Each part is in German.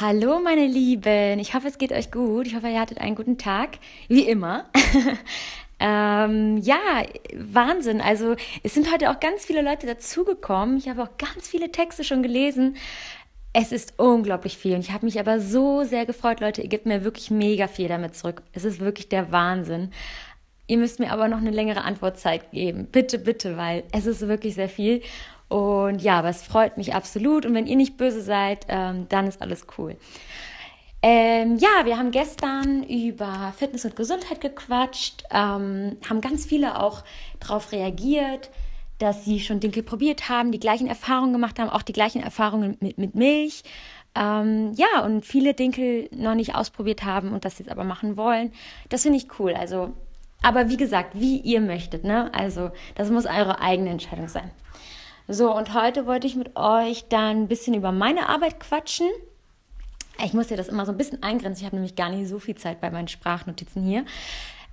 Hallo meine Lieben, ich hoffe es geht euch gut. Ich hoffe ihr hattet einen guten Tag, wie immer. ähm, ja, Wahnsinn. Also es sind heute auch ganz viele Leute dazugekommen. Ich habe auch ganz viele Texte schon gelesen. Es ist unglaublich viel und ich habe mich aber so sehr gefreut, Leute. Ihr gebt mir wirklich mega viel damit zurück. Es ist wirklich der Wahnsinn. Ihr müsst mir aber noch eine längere Antwortzeit geben. Bitte, bitte, weil es ist wirklich sehr viel. Und ja, aber es freut mich absolut. Und wenn ihr nicht böse seid, ähm, dann ist alles cool. Ähm, ja, wir haben gestern über Fitness und Gesundheit gequatscht, ähm, haben ganz viele auch darauf reagiert, dass sie schon Dinkel probiert haben, die gleichen Erfahrungen gemacht haben, auch die gleichen Erfahrungen mit, mit Milch. Ähm, ja, und viele Dinkel noch nicht ausprobiert haben und das jetzt aber machen wollen. Das finde ich cool. Also, aber wie gesagt, wie ihr möchtet, ne? Also, das muss eure eigene Entscheidung sein. So, und heute wollte ich mit euch dann ein bisschen über meine Arbeit quatschen. Ich muss ja das immer so ein bisschen eingrenzen. Ich habe nämlich gar nicht so viel Zeit bei meinen Sprachnotizen hier.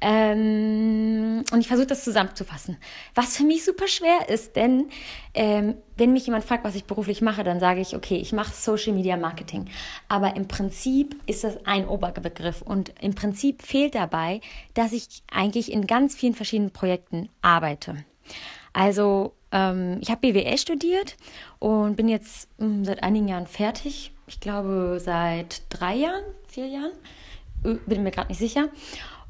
Ähm, und ich versuche das zusammenzufassen. Was für mich super schwer ist, denn ähm, wenn mich jemand fragt, was ich beruflich mache, dann sage ich, okay, ich mache Social Media Marketing. Aber im Prinzip ist das ein Oberbegriff und im Prinzip fehlt dabei, dass ich eigentlich in ganz vielen verschiedenen Projekten arbeite. Also ähm, ich habe BWL studiert und bin jetzt mh, hm, seit einigen Jahren fertig. Ich glaube seit drei Jahren, vier Jahren, bin mir gerade nicht sicher.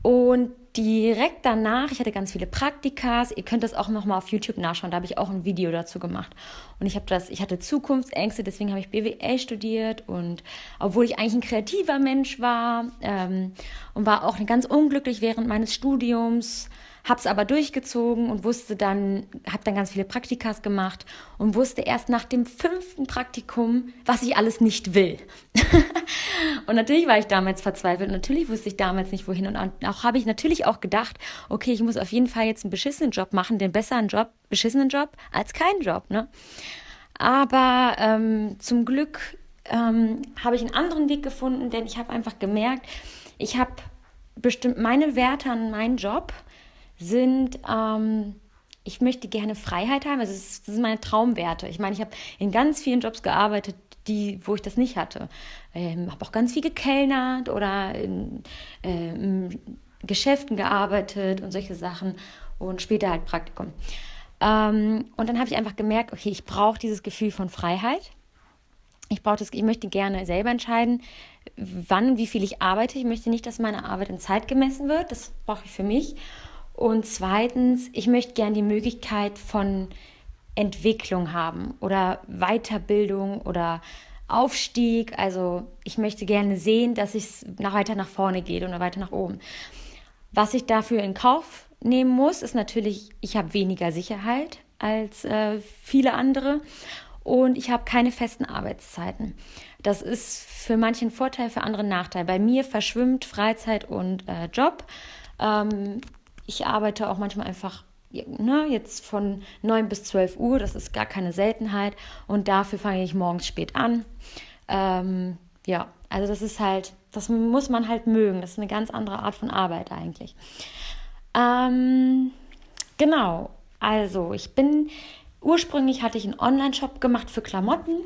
Und direkt danach, ich hatte ganz viele Praktikas, ihr könnt das auch nochmal auf YouTube nachschauen, da habe ich auch ein Video dazu gemacht. Und ich habe das, ich hatte Zukunftsängste, deswegen habe ich BWL studiert und obwohl ich eigentlich ein kreativer Mensch war ähm, und war auch ganz unglücklich während meines Studiums, habe es aber durchgezogen und wusste dann, habe dann ganz viele Praktikas gemacht und wusste erst nach dem fünften Praktikum, was ich alles nicht will. und natürlich war ich damals verzweifelt. Natürlich wusste ich damals nicht, wohin. Und auch habe ich natürlich auch gedacht, okay, ich muss auf jeden Fall jetzt einen beschissenen Job machen, den besseren Job, beschissenen Job als keinen Job. Ne? Aber ähm, zum Glück ähm, habe ich einen anderen Weg gefunden, denn ich habe einfach gemerkt, ich habe bestimmt meine Werte an meinen Job sind, ähm, ich möchte gerne Freiheit haben. Also das, sind meine Traumwerte. Ich meine, ich habe in ganz vielen Jobs gearbeitet, die, wo ich das nicht hatte. Ähm, habe auch ganz viel gekellnert oder in, äh, Geschäften gearbeitet und solche Sachen und später halt Praktikum. Ähm, und dann habe ich einfach gemerkt, okay, ich brauche dieses Gefühl von Freiheit. Ich das, ich möchte gerne selber entscheiden, wann und wie viel ich arbeite. Ich möchte nicht, dass meine Arbeit in Zeit gemessen wird. Das brauche ich für mich. Und zweitens, ich möchte gerne die Möglichkeit von Entwicklung haben oder Weiterbildung oder Aufstieg. Also ich möchte gerne sehen, dass es nach, weiter nach vorne geht oder weiter nach oben. Was ich dafür in Kauf nehmen muss, ist natürlich, ich habe weniger Sicherheit als äh, viele andere und ich habe keine festen Arbeitszeiten. Das ist für manche ein Vorteil, für andere Nachteil. Bei mir verschwimmt Freizeit und äh, Job. Ähm, ich arbeite auch manchmal einfach ne, jetzt von 9 bis 12 Uhr, das ist gar keine Seltenheit. Und dafür fange ich morgens spät an. Ähm, ja, also das ist halt, das muss man halt mögen. Das ist eine ganz andere Art von Arbeit eigentlich. Ähm, genau, also ich bin, ursprünglich hatte ich einen Online-Shop gemacht für Klamotten.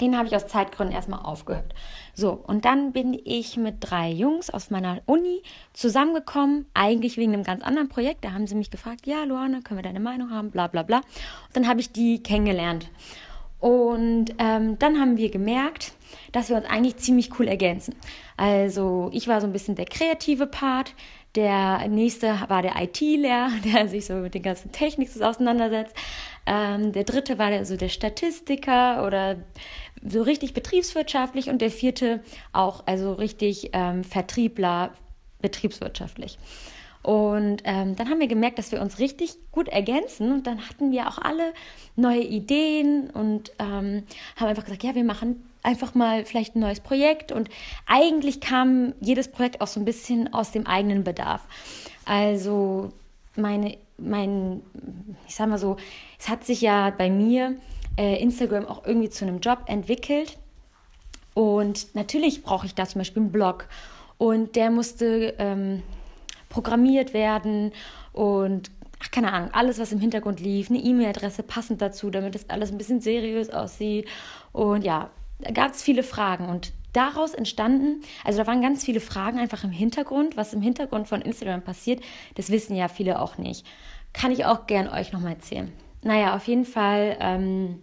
Den habe ich aus Zeitgründen erstmal aufgehört. So, und dann bin ich mit drei Jungs aus meiner Uni zusammengekommen, eigentlich wegen einem ganz anderen Projekt. Da haben sie mich gefragt, ja, Luana, können wir deine Meinung haben, bla bla bla. Und dann habe ich die kennengelernt. Und ähm, dann haben wir gemerkt, dass wir uns eigentlich ziemlich cool ergänzen. Also ich war so ein bisschen der kreative Part, der nächste war der IT-Lehrer, der sich so mit den ganzen Techniken auseinandersetzt. Ähm, der dritte war der, so der Statistiker oder so richtig betriebswirtschaftlich. Und der vierte auch, also richtig ähm, Vertriebler betriebswirtschaftlich. Und ähm, dann haben wir gemerkt, dass wir uns richtig gut ergänzen. Und dann hatten wir auch alle neue Ideen und ähm, haben einfach gesagt, ja, wir machen einfach mal vielleicht ein neues Projekt. Und eigentlich kam jedes Projekt auch so ein bisschen aus dem eigenen Bedarf. Also meine, mein, ich sag mal so, es hat sich ja bei mir äh, Instagram auch irgendwie zu einem Job entwickelt. Und natürlich brauche ich da zum Beispiel einen Blog. Und der musste ähm, programmiert werden und ach, keine Ahnung, alles, was im Hintergrund lief, eine E-Mail-Adresse passend dazu, damit das alles ein bisschen seriös aussieht. Und ja, gab es viele Fragen und daraus entstanden, also da waren ganz viele Fragen einfach im Hintergrund, was im Hintergrund von Instagram passiert, das wissen ja viele auch nicht. Kann ich auch gern euch nochmal erzählen. Naja, auf jeden Fall ähm,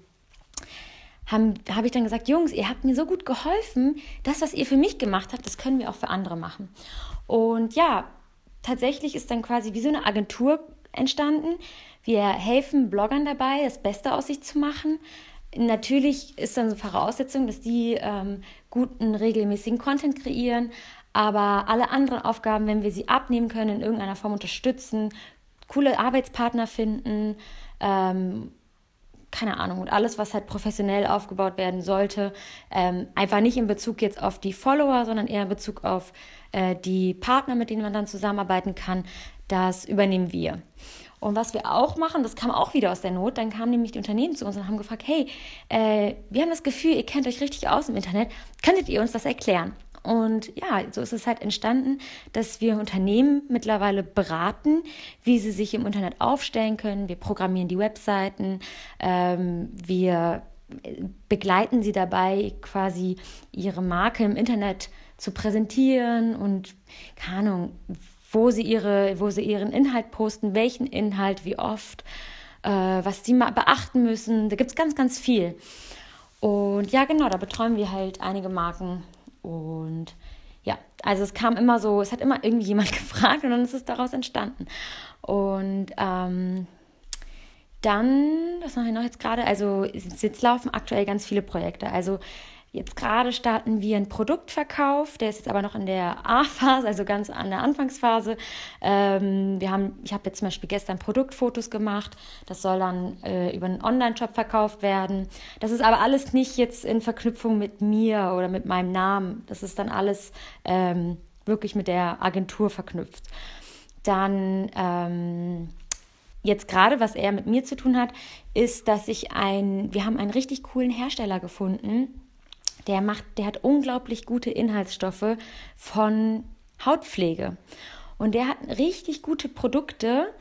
habe hab ich dann gesagt, Jungs, ihr habt mir so gut geholfen, das, was ihr für mich gemacht habt, das können wir auch für andere machen. Und ja, tatsächlich ist dann quasi wie so eine Agentur entstanden. Wir helfen Bloggern dabei, das Beste aus sich zu machen. Natürlich ist dann so Voraussetzung, dass die ähm, guten, regelmäßigen Content kreieren, aber alle anderen Aufgaben, wenn wir sie abnehmen können, in irgendeiner Form unterstützen, coole Arbeitspartner finden, ähm, keine Ahnung, und alles, was halt professionell aufgebaut werden sollte, ähm, einfach nicht in Bezug jetzt auf die Follower, sondern eher in Bezug auf äh, die Partner, mit denen man dann zusammenarbeiten kann, das übernehmen wir. Und was wir auch machen, das kam auch wieder aus der Not, dann kamen nämlich die Unternehmen zu uns und haben gefragt, hey, äh, wir haben das Gefühl, ihr kennt euch richtig aus im Internet, könntet ihr uns das erklären? Und ja, so ist es halt entstanden, dass wir Unternehmen mittlerweile beraten, wie sie sich im Internet aufstellen können. Wir programmieren die Webseiten, ähm, wir begleiten sie dabei, quasi ihre Marke im Internet zu präsentieren und keine Ahnung, wo sie, ihre, wo sie ihren Inhalt posten, welchen Inhalt, wie oft, äh, was sie mal beachten müssen. Da gibt es ganz, ganz viel. Und ja, genau, da betreuen wir halt einige Marken und ja, also es kam immer so, es hat immer irgendwie jemand gefragt und dann ist es daraus entstanden. Und ähm, dann, was mache ich noch jetzt gerade? Also jetzt laufen aktuell ganz viele Projekte. Also Jetzt gerade starten wir einen Produktverkauf, der ist jetzt aber noch in der A-Phase, also ganz an der Anfangsphase. Ähm, wir haben, ich habe jetzt zum Beispiel gestern Produktfotos gemacht, das soll dann äh, über einen Online-Shop verkauft werden. Das ist aber alles nicht jetzt in Verknüpfung mit mir oder mit meinem Namen. Das ist dann alles ähm, wirklich mit der Agentur verknüpft. Dann ähm, jetzt gerade, was er mit mir zu tun hat, ist, dass ich ein, wir haben einen richtig coolen Hersteller gefunden der macht, der hat unglaublich gute Inhaltsstoffe von Hautpflege. Und der hat richtig gute Produkte,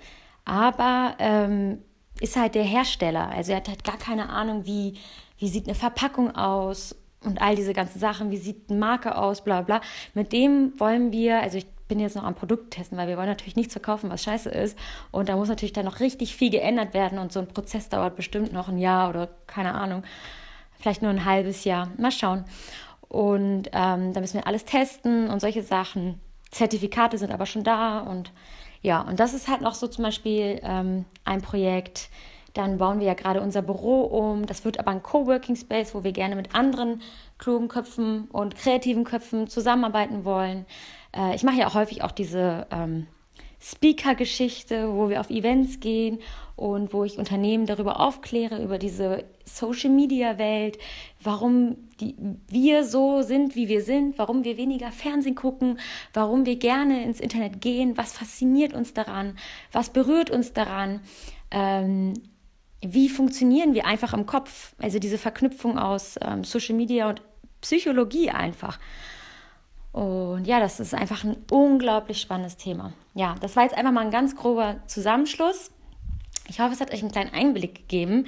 aber ähm, ist halt der Hersteller. Also er hat halt gar keine Ahnung, wie, wie sieht eine Verpackung aus und all diese ganzen Sachen, wie sieht eine Marke aus, bla bla. Mit dem wollen wir, also ich bin jetzt noch am Produkt testen, weil wir wollen natürlich nichts verkaufen, was scheiße ist. Und da muss natürlich dann noch richtig viel geändert werden und so ein Prozess dauert bestimmt noch ein Jahr oder keine Ahnung vielleicht nur ein halbes Jahr. Mal schauen. Und ähm, da müssen wir alles testen und solche Sachen. Zertifikate sind aber schon da und ja, und das ist halt noch so zum Beispiel ähm, ein Projekt. Dann bauen wir ja gerade unser Büro um. Das wird aber ein Coworking Space, wo wir gerne mit anderen klugen Köpfen und kreativen Köpfen zusammenarbeiten wollen. Äh, ich mache ja auch häufig auch diese ähm, Speaker-Geschichte, wo wir auf Events gehen und wo ich Unternehmen darüber aufkläre, über diese Social-Media-Welt, warum die, wir so sind, wie wir sind, warum wir weniger Fernsehen gucken, warum wir gerne ins Internet gehen, was fasziniert uns daran, was berührt uns daran, ähm, wie funktionieren wir einfach im Kopf, also diese Verknüpfung aus ähm, Social Media und Psychologie einfach. Und ja, das ist einfach ein unglaublich spannendes Thema. Ja, das war jetzt einfach mal ein ganz grober Zusammenschluss. Ich hoffe, es hat euch einen kleinen Einblick gegeben.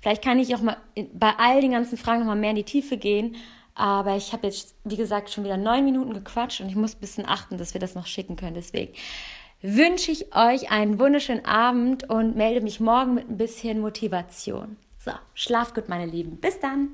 Vielleicht kann ich auch mal bei all den ganzen Fragen noch mal mehr in die Tiefe gehen. Aber ich habe jetzt, wie gesagt, schon wieder neun Minuten gequatscht und ich muss ein bisschen achten, dass wir das noch schicken können. Deswegen wünsche ich euch einen wunderschönen Abend und melde mich morgen mit ein bisschen Motivation. So, schlaf gut, meine Lieben. Bis dann.